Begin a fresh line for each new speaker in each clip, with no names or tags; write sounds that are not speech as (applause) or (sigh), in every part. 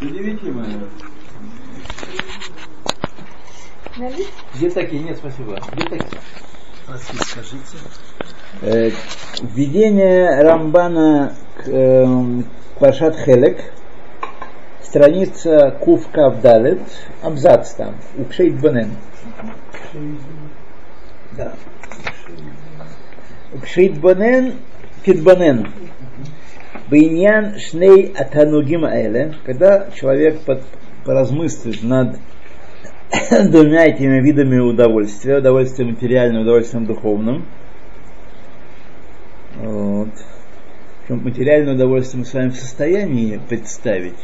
Удивительно. Где такие? Нет, спасибо. Где такие?
Спроси, скажите.
Э, введение Рамбана к э, Пашат Хелек, страница Кув Кавдалет, абзац там, Укшейт Банен. Да. Укшейт Банен, Китбанен. Бейнян Шней Атанугим Аэле, когда человек под, поразмыслит над (coughs) двумя этими видами удовольствия, удовольствием материальным, удовольствием духовным. Вот. Причем материальное удовольствие мы с вами в состоянии представить,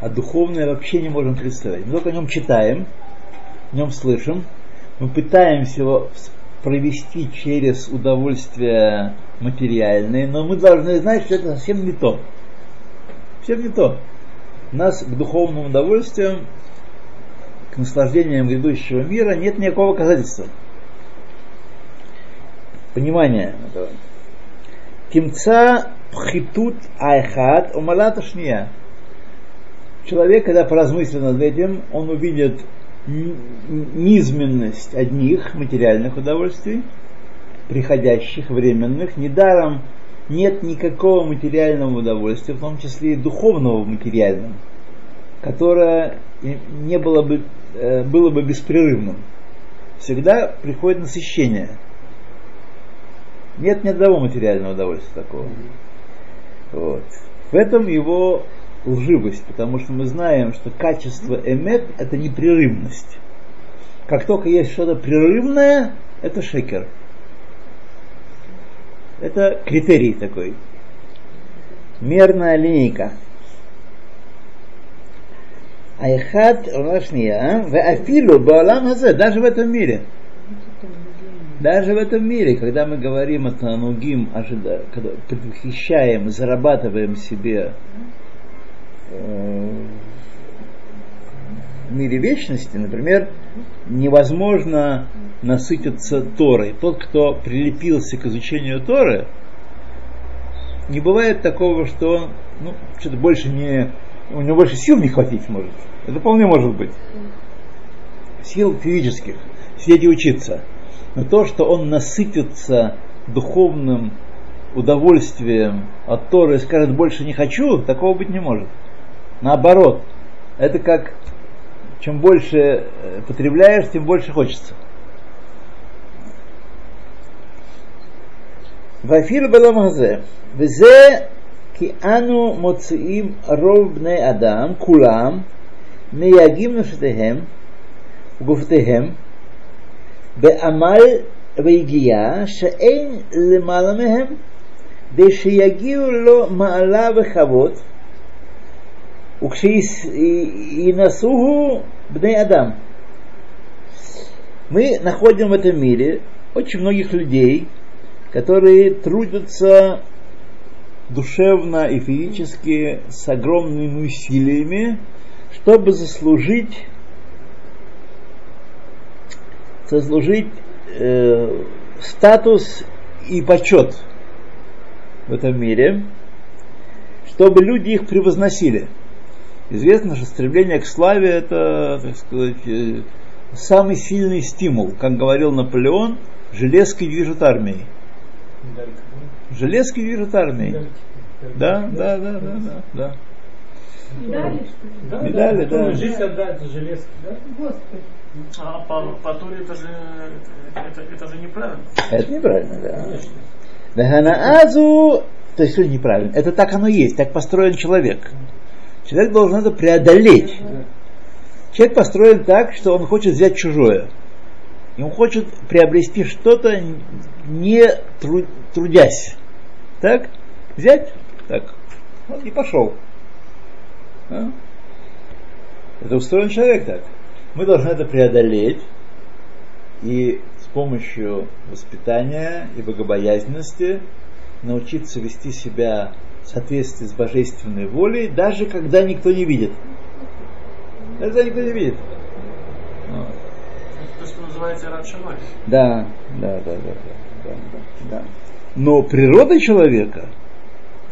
а духовное вообще не можем представить. Мы только о нем читаем, о нем слышим, мы пытаемся его провести через удовольствие материальное, но мы должны знать, что это совсем не то. Совсем не то. Нас к духовным удовольствиям к наслаждениям грядущего мира нет никакого доказательства. Понимание этого. Тимца пхитут айхат умалата шния. Человек, когда поразмыслит над этим, он увидит низменность одних материальных удовольствий, приходящих, временных. Недаром нет никакого материального удовольствия, в том числе и духовного материального, которое не было бы Э, было бы беспрерывным. Всегда приходит насыщение. Нет ни одного материального удовольствия такого. Вот. В этом его лживость, потому что мы знаем, что качество эмет – это непрерывность. Как только есть что-то прерывное, это шекер. Это критерий такой. Мерная линейка – Айхат Рашния, в Афилу Баалам даже в этом мире. Даже в этом мире, когда мы говорим о Танугим, когда предвосхищаем, зарабатываем себе в мире вечности, например, невозможно насытиться Торой. Тот, кто прилепился к изучению Торы, не бывает такого, что ну, что-то больше не у него больше сил не хватить может. Это вполне может быть. Сил физических. Сидеть и учиться. Но то, что он насытится духовным удовольствием от Торы и скажет больше не хочу, такого быть не может. Наоборот, это как чем больше э, потребляешь, тем больше хочется. ואפילו בלום הזה, וזה כי אנו מוציאים רוב בני אדם, כולם, מייגעים נפשותיהם וגופותיהם בעמל ויגיעה שאין למעלה מהם, כדי שיגיעו לו מעלה וכבוד, Укшис и Насуху Бней Адам. Мы находим в этом мире очень многих людей, которые трудятся душевно и физически с огромными усилиями, чтобы заслужить заслужить э, статус и почет в этом мире, чтобы люди их превозносили – Известно, что стремление к славе это, так сказать, э, самый сильный стимул. Как говорил Наполеон, железки движут армией. Железки движут армией. Да, да, да, да, да, да.
Медали,
да, Медали, да. да.
Жизнь отдать за железки, да?
Господи.
А по, по Торе это же, это, это же неправильно.
Это неправильно, да. Конечно. Ханаазу, то есть что неправильно? Это так оно есть, так построен человек. Человек должен это преодолеть. Человек построен так, что он хочет взять чужое. И он хочет приобрести что-то, не трудясь. Так? Взять? Так. Вот и пошел. А? Это устроен человек так. Мы должны это преодолеть и с помощью воспитания и богобоязненности научиться вести себя в соответствии с божественной волей, даже когда никто не видит. Даже когда никто не видит.
Вот. То, что называется Радшамай.
Да, да, да, да, да, да, да. Но природа человека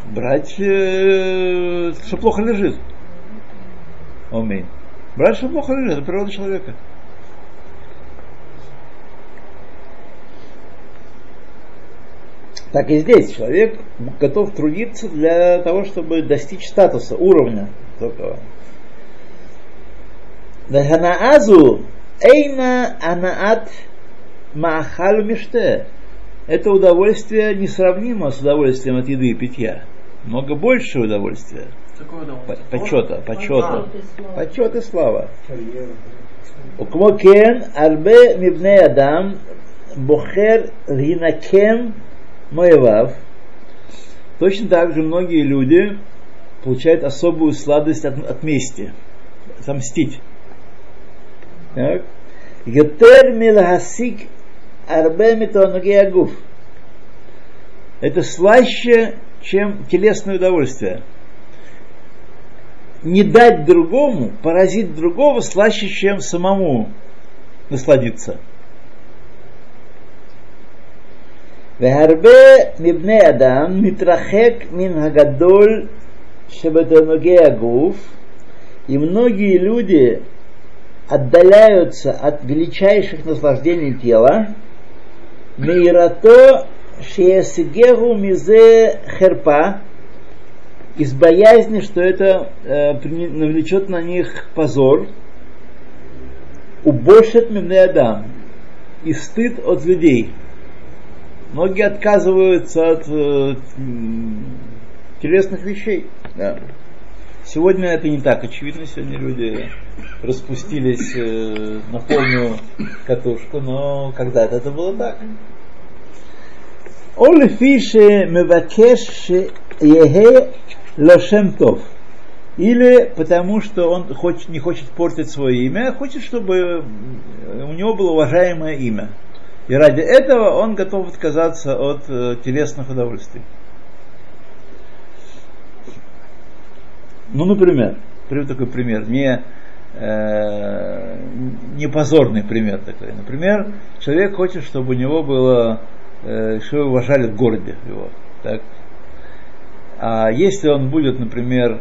брать, э, что плохо лежит. Аминь. Брать шабоха это природа человека. Так и здесь человек готов трудиться для того, чтобы достичь статуса, уровня такого. Ваханаазу эйна анаат маахалу миште. Это удовольствие несравнимо с удовольствием от еды и питья. Много больше удовольствия.
Какое удовольствие?
Почета, почета. Почет и слава. Укмокен арбе мибне адам бухер ринакем Моэлав. Точно так же многие люди получают особую сладость от, от мести, отомстить. Так. Это слаще, чем телесное удовольствие. Не дать другому, поразить другого слаще, чем самому насладиться. והרבה מבני אדם מתרחק מן הגדול שבתענוגי הגוף, и многие люди отдаляются от величайших наслаждений тела, мейрато шеесигеру мизе херпа, из боязни, что это э, при- навлечет на них позор, убошет мивне адам, и стыд от людей. Многие отказываются от э, телесных вещей. Да. Сегодня это не так очевидно. Сегодня люди распустились э, на полную катушку, но когда-то это было так. Олефише мевакеш ехе лошемтов. Или потому что он хочет, не хочет портить свое имя, а хочет, чтобы у него было уважаемое имя. И ради этого он готов отказаться от э, телесных удовольствий. Ну, например, приведу такой пример, не, э, не позорный пример такой. Например, человек хочет, чтобы у него было, э, что его уважали в городе его. Так? А если он будет, например,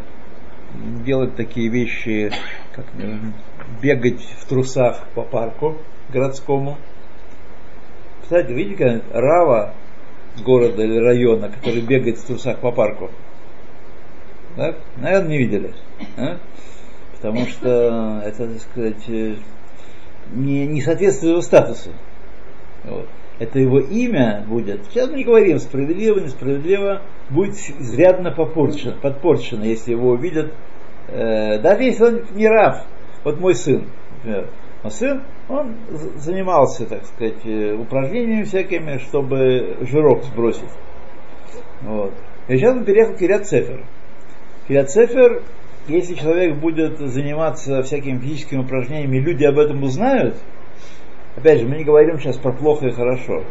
делать такие вещи, как э, бегать в трусах по парку городскому, кстати, видите, как Рава города или района, который бегает в трусах по парку? Да? Наверное, не видели. а? Потому что это, так сказать, э, не, не соответствует его статусу. Вот. Это его имя будет, сейчас мы не говорим, справедливо, несправедливо, будет изрядно попорчено, подпорчено, если его увидят, э, даже если он не рав. Вот мой сын, например, мой сын, он занимался, так сказать, э, упражнениями всякими, чтобы жирок сбросить. Вот. И сейчас он переехал в Кирят Цефер. Если человек будет заниматься всякими физическими упражнениями, люди об этом узнают, опять же, мы не говорим сейчас про плохо и хорошо,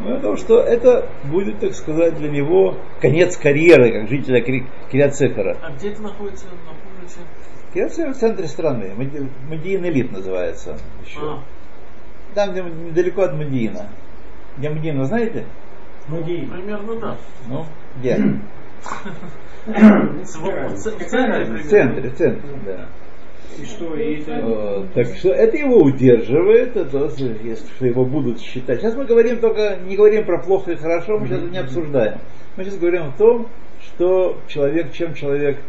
но то, что это будет, так сказать, для него конец карьеры, как жителя Кирят Цефера.
А где это находится, напомните?
Цефер в центре страны, Мади- Мадиин Элит называется он еще.
А,
Там, где недалеко от Мадиина. Где Мадиина, знаете?
примерно да.
Ну, где?
В центре
В центре, в центре, да.
И что, и это...
Вот, так что это его удерживает, это, если что его будут считать. Сейчас мы говорим только, не говорим про плохо и хорошо, мы сейчас это не обсуждаем. Мы сейчас говорим о том, что человек, чем человек, э,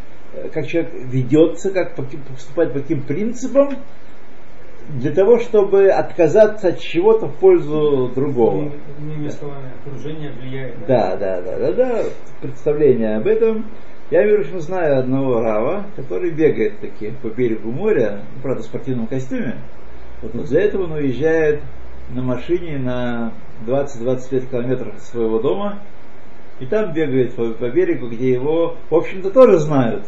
как человек ведется, как по каким- поступает по каким принципам, для того, чтобы отказаться от чего-то в пользу другого.
Иными словами, окружение влияет.
Да, да, да, да, да, представление об этом. Я, прочим, знаю одного рава, который бегает таки по берегу моря, ну, правда, в спортивном костюме. Вот, но за этого он уезжает на машине на 20-25 километров от своего дома, и там бегает по, по берегу, где его, в общем-то, тоже знают.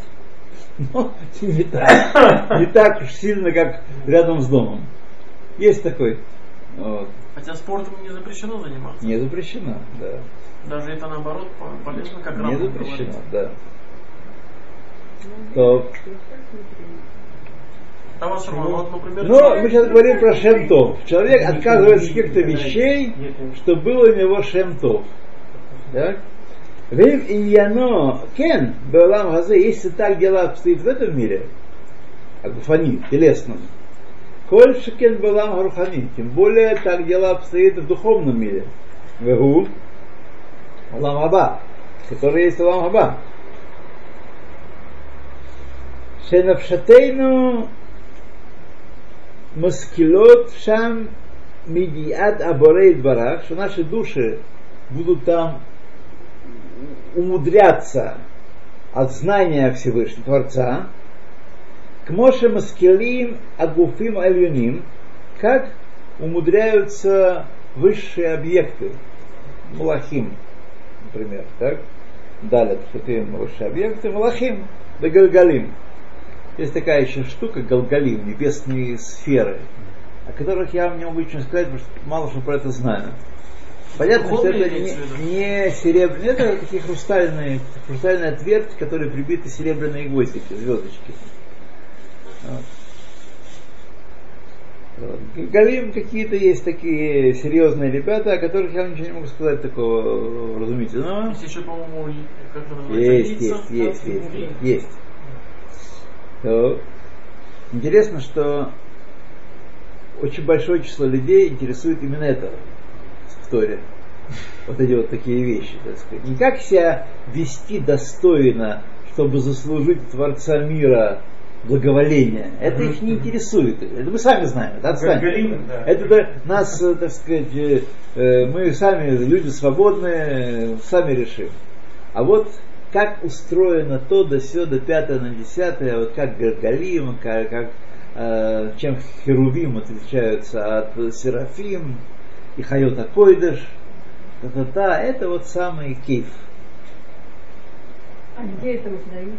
Но не так, не так уж сильно, как рядом с домом. Есть такой. Вот.
Хотя спортом не запрещено заниматься.
Не запрещено, да.
Даже это наоборот по- полезно, как
Не запрещено,
говорит.
да. То,
А вас, Роман, вот, например,
но
человек-
мы сейчас говорим про шемтов. Человек отказывается от каких-то вещей, что было у него шемтов. Так? Вим иньяно кен беолам газе, если так дела обстоят в этом мире, а гуфани, телесном. Коль шекен балам гарухани, тем более так дело обстоит в духовном мире. Вегу, Алам Хаба, который есть Алам Хаба. Шенавшатейну маскилот шам мидиат аборейт барах, что наши души будут там умудряться от знания Всевышнего Творца, к Моше Маскелим Агуфим Альюним, как умудряются высшие объекты, Малахим, например, так? Далее, Шатим, высшие объекты, Малахим, Галгалим. Есть такая еще штука, Галгалим, небесные сферы, о которых я вам не могу ничего сказать, потому что мало что про это знаю. Понятно, что это не, не серебряные, это такие хрустальные, хрустальная отверть, которые прибиты серебряные гвоздики, звездочки. Вот. Галим какие-то есть такие серьезные ребята, о которых я ничего не могу сказать такого разумительного.
Есть еще, по-моему, как это называется?
Есть, есть, есть, есть, есть. То интересно, что очень большое число людей интересует именно это в Торе. Вот эти вот такие вещи, так сказать. Не как себя вести достойно, чтобы заслужить Творца мира благоволение. Это их не интересует. Это мы сами знаем. Это отстань.
Галгалим, да.
Это нас, э, так сказать, э, э, мы сами, люди свободные, сами решим. А вот как устроено то, до сё, до пятое, на десятое, вот как Галгалим, как, как, чем Херувим отличаются от Серафим, и Хайота Койдыш, та-та-та, это вот самый кейф.
А где это узнают?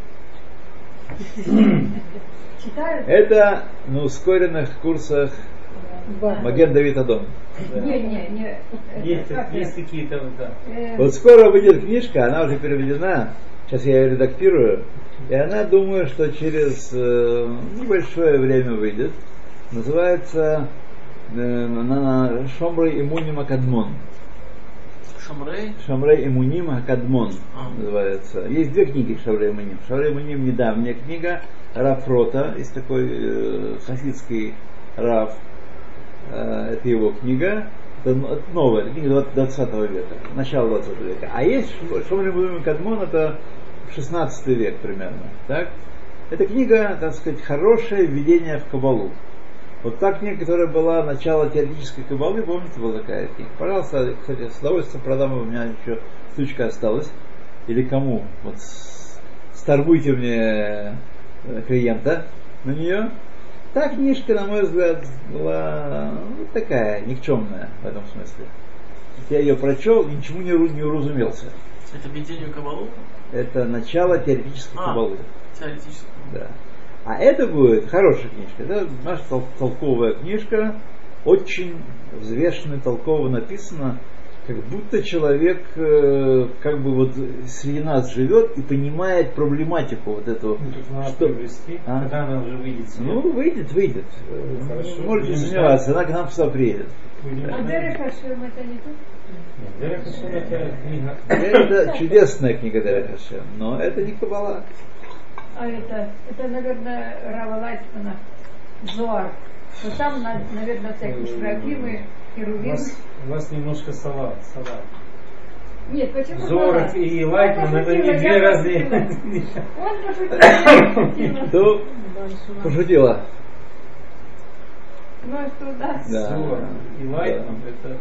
(clears throat) Читают?
Это на ускоренных курсах Маген Давид Адом.
Не, не, не.
Есть, есть какие-то вот, да.
Э,
Вот скоро выйдет книжка, она уже переведена, сейчас я ее редактирую, и она, думаю, что через э, небольшое время выйдет. Называется э, она Шомрой Имуним Акадмон.
Шамрей.
Шамрей Имуним Акадмон
А.
называется. Есть две книги Шамрей Имуним. Шамрей Имуним недавняя книга Рафрота, есть такой э, хасидский Раф, Э, это его книга, это н- это новая, это книга 20 века, начало 20 века. А есть Шомрей Имуним Акадмон, это 16 век примерно. Так? Эта книга, так сказать, хорошее введение в Кабалу. Вот та книга, которая была начало теоретической кабалы, помните, была такая книга? Пожалуйста, кстати, с удовольствием продам, у меня еще штучка осталась. Или кому? Вот сторгуйте мне э, клиента на нее. Та книжка, на мой взгляд, была ну, такая, никчемная в этом смысле. Я ее прочел, и ничему не, не уразумелся.
Это введение Кабалу?
Это начало теоретической
А.
кабалы.
Теоретически.
Да. А это будет хорошая книжка. Это наша тол- толковая книжка, очень взвешенно и толково написано, как будто человек э, как бы вот среди нас живет и понимает проблематику вот эту.
Ну, тут надо
Что?
привести,
А?
когда она уже выйдет.
Ну, выйдет, выйдет.
Ну, хорошо.
Можете не сомневаться, она к нам сюда приедет.
А. Дерек Хашем это не тут?
Нет, Дерек Хашем это книга.
Это чудесная книга Дарья Хашем, но это не кабала.
А это, это, наверное, Рава Лайтмана, Зоар. Вот там, на- наверное, всякие шрагимы,
У
херувимы.
вас, у вас немножко салат. салат.
Нет, почему
Зоров
Зоар?
и Лайтман это не две разные.
Он (laughs) пошутил, пошутила. Да.
И это... это-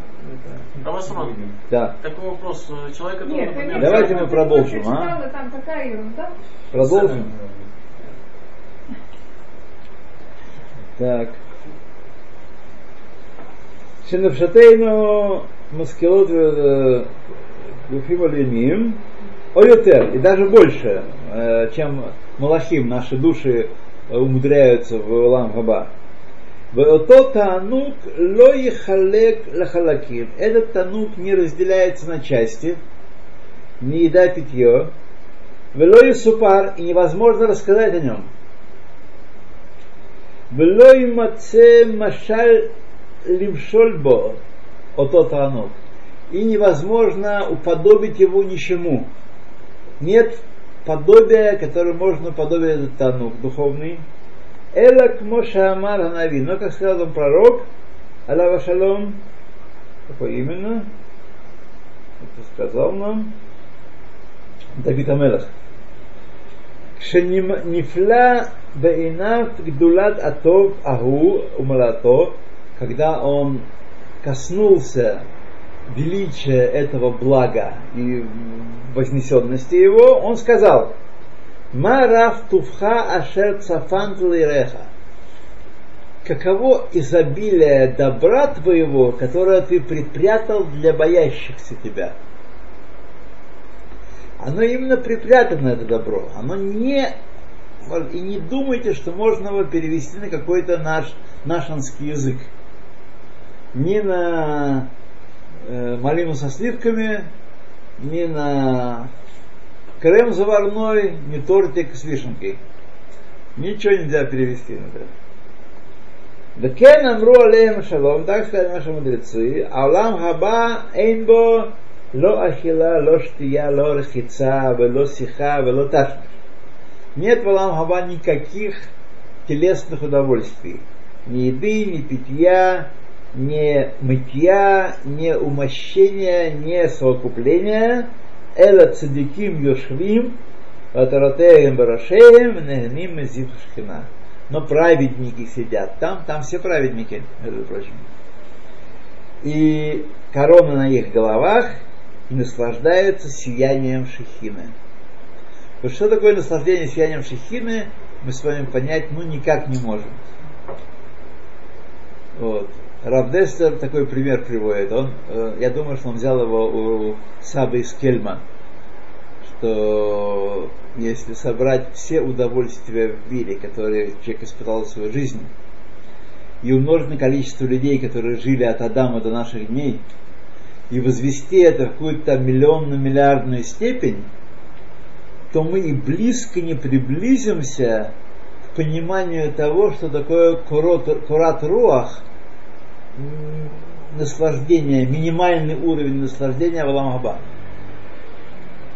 А вас, Роман,
Да.
такой вопрос. Э, Человек, который,
Нет,
например,
Давайте мы продолжим, а?
прочитала, Там такая ерунда.
Продолжим. Так. Шинавшатейну маскелот э, Гуфим Алиним, Ойотер, и даже больше, э, чем Малахим, наши души умудряются в Улам Хаба. Вото танук ло ехалек лахалаким. Этот танук не разделяется на части, не еда питье. Велой супар, и невозможно рассказать о нем. Велой маце машаль лимшольбо, ото танук. И невозможно уподобить его ничему. Нет подобия, которое можно уподобить этот танук духовный. Эла кмоша амар ханави. Но, как сказал он пророк, Аллаха шалом, какой именно? Это сказал нам Давид Амелах. Кшенифла бейнав гдулат атов агу умалато, когда он коснулся величия этого блага и вознесенности его, он сказал, Мараф туфха ашер цафан реха. Каково изобилие добра твоего, которое ты припрятал для боящихся тебя. Оно именно припрятано, это добро. Оно не... И не думайте, что можно его перевести на какой-то наш, нашинский язык. Ни на э, малину со сливками, ни на Крем заварной, не тортик с вишенкой. Ничего нельзя перевести на это. Векен амру алеем шалом, так сказали наши мудрецы, Аулам хаба эйнбо ло ахила, ло штия, ло рхица, вело сиха, вело ташмиш. Нет в Алам хаба никаких телесных удовольствий. Ни еды, ни питья, ни мытья, ни умощения, ни совокупления – Эла цадиким йошвим, ватаратеем барашеем, негним зив шхина но праведники сидят там, там все праведники, между прочим. И корона на их головах и наслаждаются сиянием шехины. Вот что такое наслаждение сиянием шехины, мы с вами понять ну никак не можем. Вот. Равдестер такой пример приводит. Он, э, я думаю, что он взял его у Сабы из Кельма что если собрать все удовольствия в мире, которые человек испытал в своей жизни, и умножить на количество людей, которые жили от Адама до наших дней, и возвести это в какую-то миллионно-миллиардную степень, то мы и близко не приблизимся к пониманию того, что такое курат руах, наслаждение, минимальный уровень наслаждения в Аламаба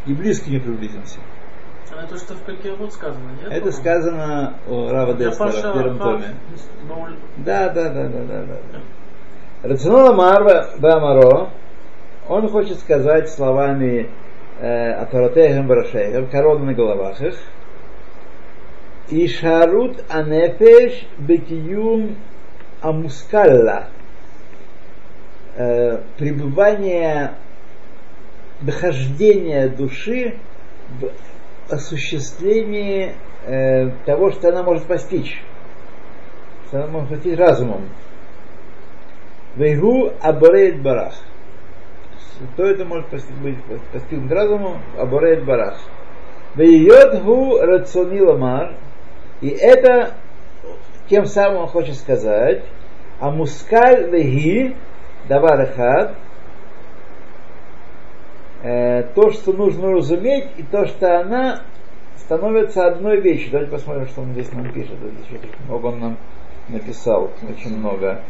и близко не приблизимся.
А это что в какие вот сказано, нет?
Это сказано о Рава Деслера в первом томе. Да, да, да, да, да, да. Рационала Марва Бамаро, он хочет сказать словами Атаратехем Барашехем, корона на головах их, и шарут анефеш бекиюм амускалла, пребывание дохождение души в осуществлении э, того, что она может постичь. Что она может постичь разумом. Вейгу аборейт барах. Кто это может постигнуть, постигнуть разумом? Аборейт барах. Вейот гу рациони ламар. И это тем самым он хочет сказать, а мускаль веги Давар Хад, э, то, что нужно разуметь, и то, что она становится одной вещью. Давайте посмотрим, что он здесь нам пишет. Здесь много он нам написал, очень много.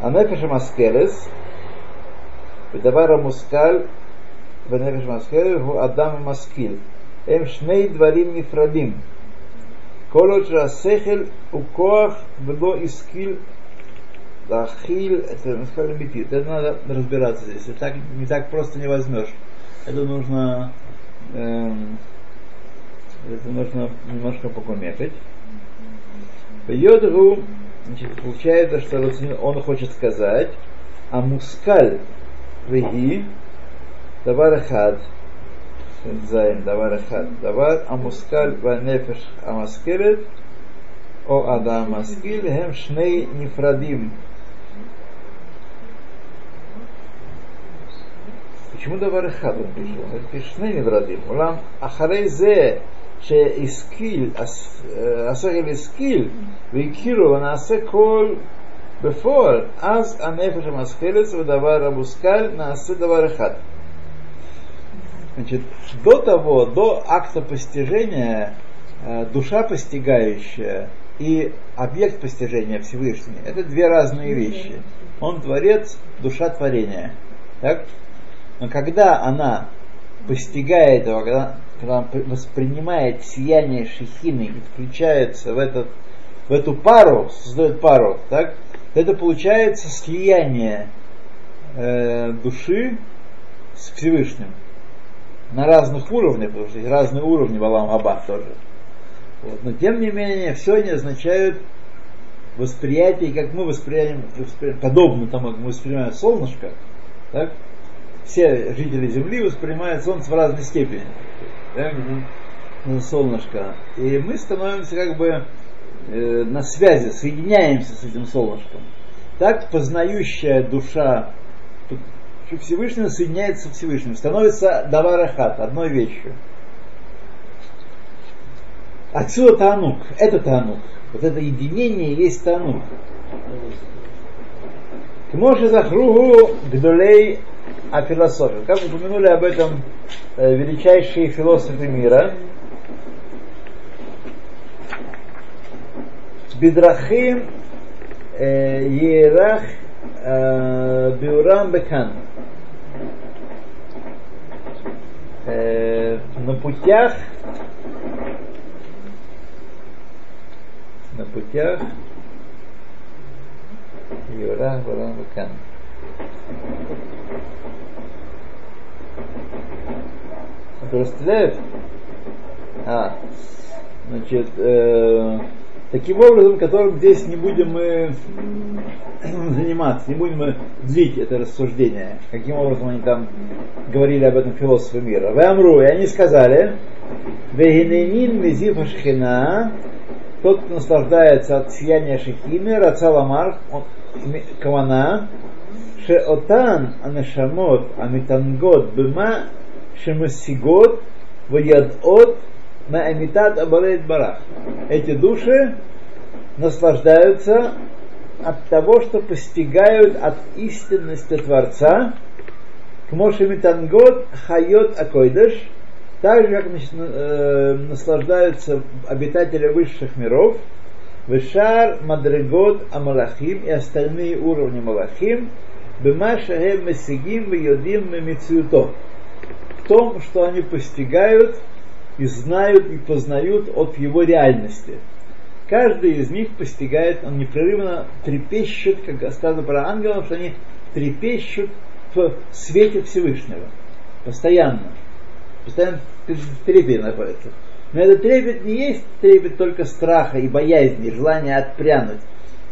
Она Анефиш Маскелес, Давара Мускаль, Венефиш Маскелес, Адам Маскиль. Эм шней дварим нефрадим. Колоджа сехель укоах вло искиль Лахиль, это насколько бетит. Это надо разбираться здесь. Это так, не так просто не возьмешь. Это нужно эм, это нужно немножко покумекать. Йодгу, значит, получается, что он хочет сказать, а мускаль веги даварахад зайн даварахад давар а мускаль ванефеш амаскерет о адам маскиль хем шней нефрадим почему דבר אחד он пишет? Он пишет שני נברדים. אולם אחרי זה שהשכיל, השכל השכיל והכירו ונעשה כל בפועל, אז הנפש המשכלת ודבר המושכל נעשה דבר אחד. Значит, до того, до акта постижения, душа постигающая и объект постижения Всевышний, это две разные вещи. Он творец, душа творения. Так? Но когда она постигает его, когда когда он воспринимает сияние шехины и включается в, этот, в эту пару, создает пару, так, это получается слияние э, души с Всевышним на разных уровнях, потому что есть разные уровни в Аба тоже. Вот. Но тем не менее, все они означают восприятие, как мы воспринимаем подобно тому, как мы воспринимаем солнышко, так? Все жители Земли воспринимают Солнце в разной степени. Так? Ну, солнышко. И мы становимся как бы э, на связи, соединяемся с этим солнышком. Так познающая душа Всевышнего соединяется со Всевышним, становится даварахат, одной вещью. Отсюда танук, это танук. Вот это единение есть танук. К Моше Захругу Гдолей о философии. Как упомянули об этом э, величайшие философы мира, Бидрахим э, Ерах э, Биурам Бекан. На путях на путях Юрах Барам Бекан. Которые стреляют. А, значит, э, таким образом, которым здесь не будем мы (clears throat) заниматься, не будем мы длить это рассуждение, каким образом они там говорили об этом философы мира. В Амру, и они сказали, Вегиненин мизифа шхина, тот, кто наслаждается от сияния шехины, рацаламар, кавана, шеотан анешамот амитангот бема шемасигот ваядот на амитат абарейт барах. Эти души наслаждаются от того, что постигают от истинности Творца, к Мошемитангот Хайот Акойдыш, так же, как наслаждаются обитатели высших миров, Вишар, Мадрегот, Амалахим и остальные уровни Малахим, Бема Шахем Месигим Виодим Мемицюто том, что они постигают и знают и познают от его реальности. Каждый из них постигает, он непрерывно трепещет, как сказано про ангелов, что они трепещут в свете Всевышнего. Постоянно. Постоянно в трепете находится. Но этот трепет не есть трепет только страха и боязни, желания отпрянуть.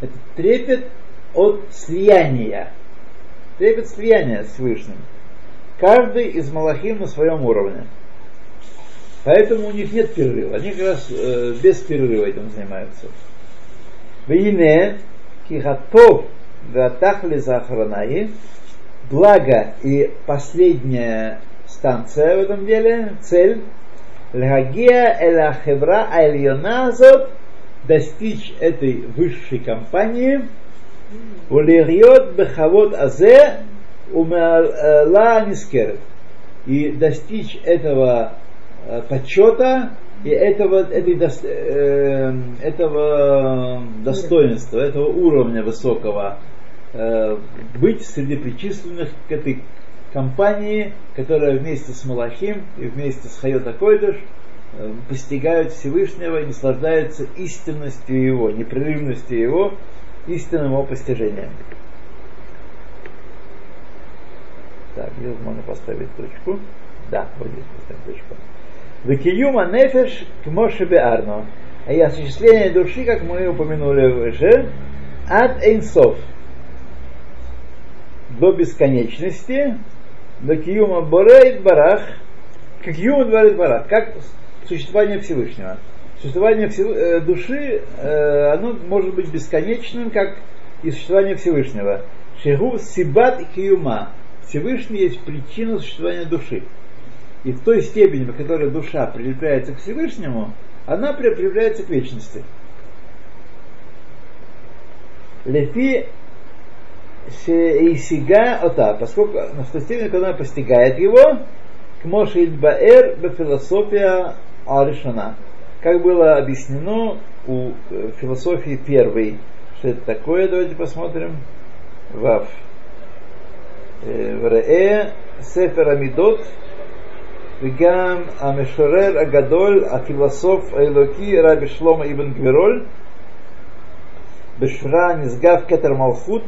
Это трепет от слияния. Трепет слияния с Всевышним. Каждый из малахим на своем уровне. Поэтому у них нет перерыва. Они как раз э, без перерыва этим занимаются. Вине кихатов ватахли захранаи благо и последняя станция в этом деле, цель, лхагия эла хевра альоназот достичь этой высшей компании, улириот бехавод азе умерла нискерет. И достичь этого э, почета и этого, этой, э, этого достоинства, этого уровня высокого, э, быть среди причисленных к этой компании, которая вместе с Малахим и вместе с Хайота Койдыш постигают Всевышнего и наслаждаются истинностью Его, непрерывностью Его, истинным Его постижением. Так, здесь можно поставить точку. Да, вот здесь поставим точку. Векиюма нефеш к Моше Арно. И осуществление души, как мы упомянули выше, от Эйнсов до бесконечности, до Киюма Борейт Барах, как Киюма Борейт Барах, как существование Всевышнего. Существование э, души, э, оно может быть бесконечным, как и существование Всевышнего. Шигу Сибат Киюма. Всевышний есть причина существования души. И в той степени, в которой душа прилепляется к Всевышнему, она прилепляется к вечности. Лефи Сейсига Ота, поскольку в той степени, когда она постигает его, к Моше Баэр философия Аришана. Как было объяснено у э, философии первой. Что это такое? Давайте посмотрим. Вав. Врее Сефер Амидот וגם המשורר הגדול, הפילוסוף האלוקי, רבי שלמה אבן גבירול, בשורה נשגב כתר מלכות,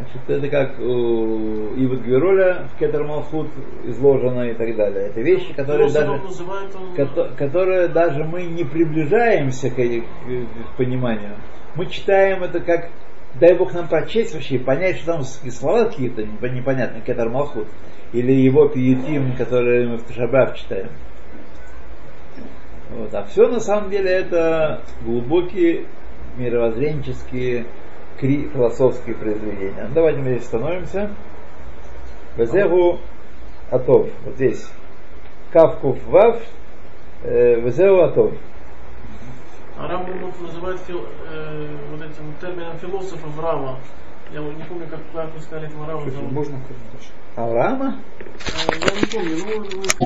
Значит, это как у Ива Гвероля в Кетер Малхут изложено и так далее. Это вещи, которые
Просто
даже,
он называет он...
кото- которые даже мы не приближаемся к, их- к- к пониманию. Мы читаем это как, дай Бог нам прочесть вообще, понять, что там слова какие-то непо- непонятные, Кетер Малхут, или его пиетим, которые мы в Ташабах читаем. Вот. А все на самом деле это глубокие мировоззренческие философские произведения. Ну, Давайте мы здесь становимся. Везегу Атов. Вот здесь. Кавкув Вав. э, Везегу Атов.
А Рамбам вот называет фил- э, вот этим термином философов Рама. Я не помню, как, вы сказали этого Рама.
Можно
Авраама?
Э, Я не помню, ну,